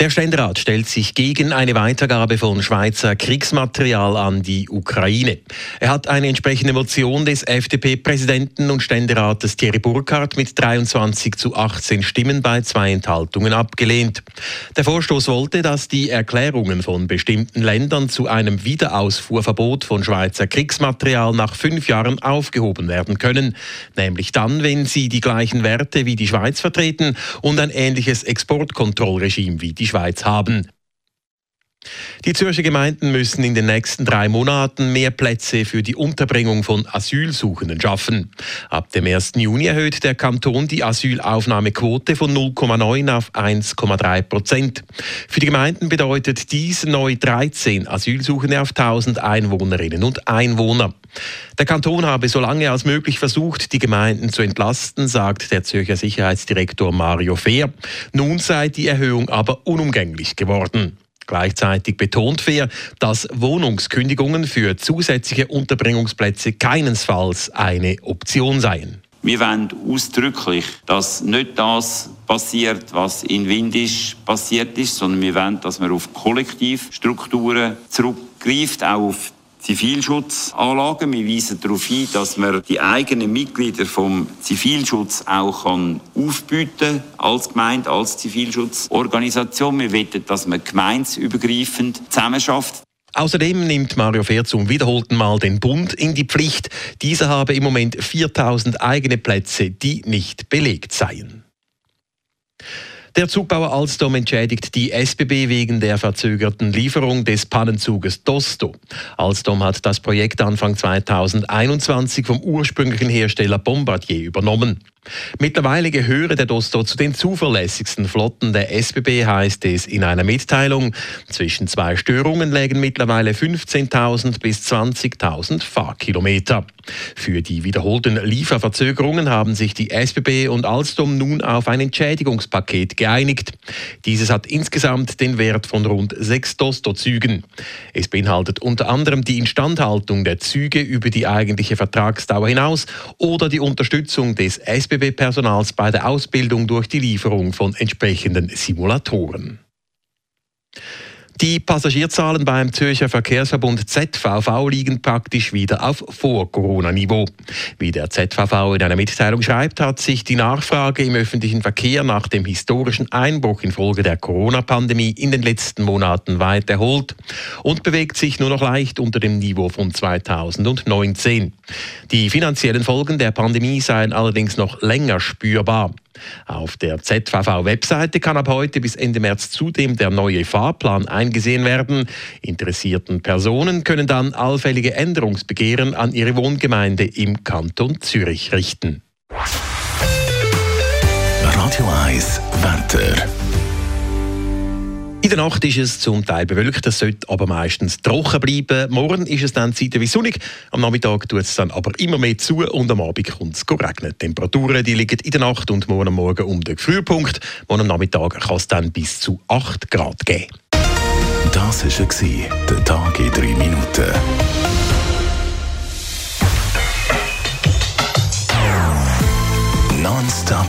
Der Ständerat stellt sich gegen eine Weitergabe von Schweizer Kriegsmaterial an die Ukraine. Er hat eine entsprechende Motion des FDP-Präsidenten und Ständerates Thierry Burkhardt mit 23 zu 18 Stimmen bei zwei Enthaltungen abgelehnt. Der Vorstoß wollte, dass die Erklärungen von bestimmten Ländern zu einem Wiederausfuhrverbot von Schweizer Kriegsmaterial nach fünf Jahren aufgehoben werden können, nämlich dann, wenn sie die gleichen Werte wie die Schweiz vertreten und ein ähnliches Exportkontrollregime wie die die Schweiz haben. Die Zürcher Gemeinden müssen in den nächsten drei Monaten mehr Plätze für die Unterbringung von Asylsuchenden schaffen. Ab dem 1. Juni erhöht der Kanton die Asylaufnahmequote von 0,9 auf 1,3 Prozent. Für die Gemeinden bedeutet dies neu 13 Asylsuchende auf 1000 Einwohnerinnen und Einwohner. Der Kanton habe so lange als möglich versucht, die Gemeinden zu entlasten, sagt der Zürcher Sicherheitsdirektor Mario Fehr. Nun sei die Erhöhung aber unumgänglich geworden. Gleichzeitig betont Fehr, dass Wohnungskündigungen für zusätzliche Unterbringungsplätze keinesfalls eine Option seien. Wir wollen ausdrücklich, dass nicht das passiert, was in Windisch passiert ist, sondern wir wollen, dass man auf Kollektivstrukturen zurückgreift, auch auf Zivilschutzanlagen. Wir weisen darauf hin, dass man die eigenen Mitglieder vom Zivilschutz auch kann aufbieten als Gemeinde, als Zivilschutzorganisation. Wir wollen, dass man gemeinsübergreifend zusammenarbeitet. Außerdem nimmt Mario Fehr zum wiederholten Mal den Bund in die Pflicht. Dieser habe im Moment 4000 eigene Plätze, die nicht belegt seien. Der Zugbauer Alstom entschädigt die SBB wegen der verzögerten Lieferung des Pannenzuges Dosto. Alstom hat das Projekt Anfang 2021 vom ursprünglichen Hersteller Bombardier übernommen. Mittlerweile gehöre der Dosto zu den zuverlässigsten Flotten der SBB, heißt es in einer Mitteilung. Zwischen zwei Störungen lägen mittlerweile 15.000 bis 20.000 Fahrkilometer. Für die wiederholten Lieferverzögerungen haben sich die SBB und Alstom nun auf ein Entschädigungspaket geeinigt. Dieses hat insgesamt den Wert von rund sechs Dosto-Zügen. Es beinhaltet unter anderem die Instandhaltung der Züge über die eigentliche Vertragsdauer hinaus oder die Unterstützung des SBB SBB-Personals bei der Ausbildung durch die Lieferung von entsprechenden Simulatoren. Die Passagierzahlen beim Zürcher Verkehrsverbund ZVV liegen praktisch wieder auf Vor-Corona-Niveau. Wie der ZVV in einer Mitteilung schreibt, hat sich die Nachfrage im öffentlichen Verkehr nach dem historischen Einbruch infolge der Corona-Pandemie in den letzten Monaten weit erholt und bewegt sich nur noch leicht unter dem Niveau von 2019. Die finanziellen Folgen der Pandemie seien allerdings noch länger spürbar. Auf der ZVV-Webseite kann ab heute bis Ende März zudem der neue Fahrplan eingesehen werden. Interessierten Personen können dann allfällige Änderungsbegehren an ihre Wohngemeinde im Kanton Zürich richten. Radio 1 Wetter. In der Nacht ist es zum Teil bewölkt, es sollte aber meistens trocken bleiben. Morgen ist es dann zeitweise sonnig, am Nachmittag tut es dann aber immer mehr zu und am Abend kommt es regnen. Die Temperaturen die liegen in der Nacht und morgen Morgen um den Frühpunkt. Morgen am Nachmittag kann es dann bis zu 8 Grad geben. Das war der Tag in 3 Minuten. Nonstop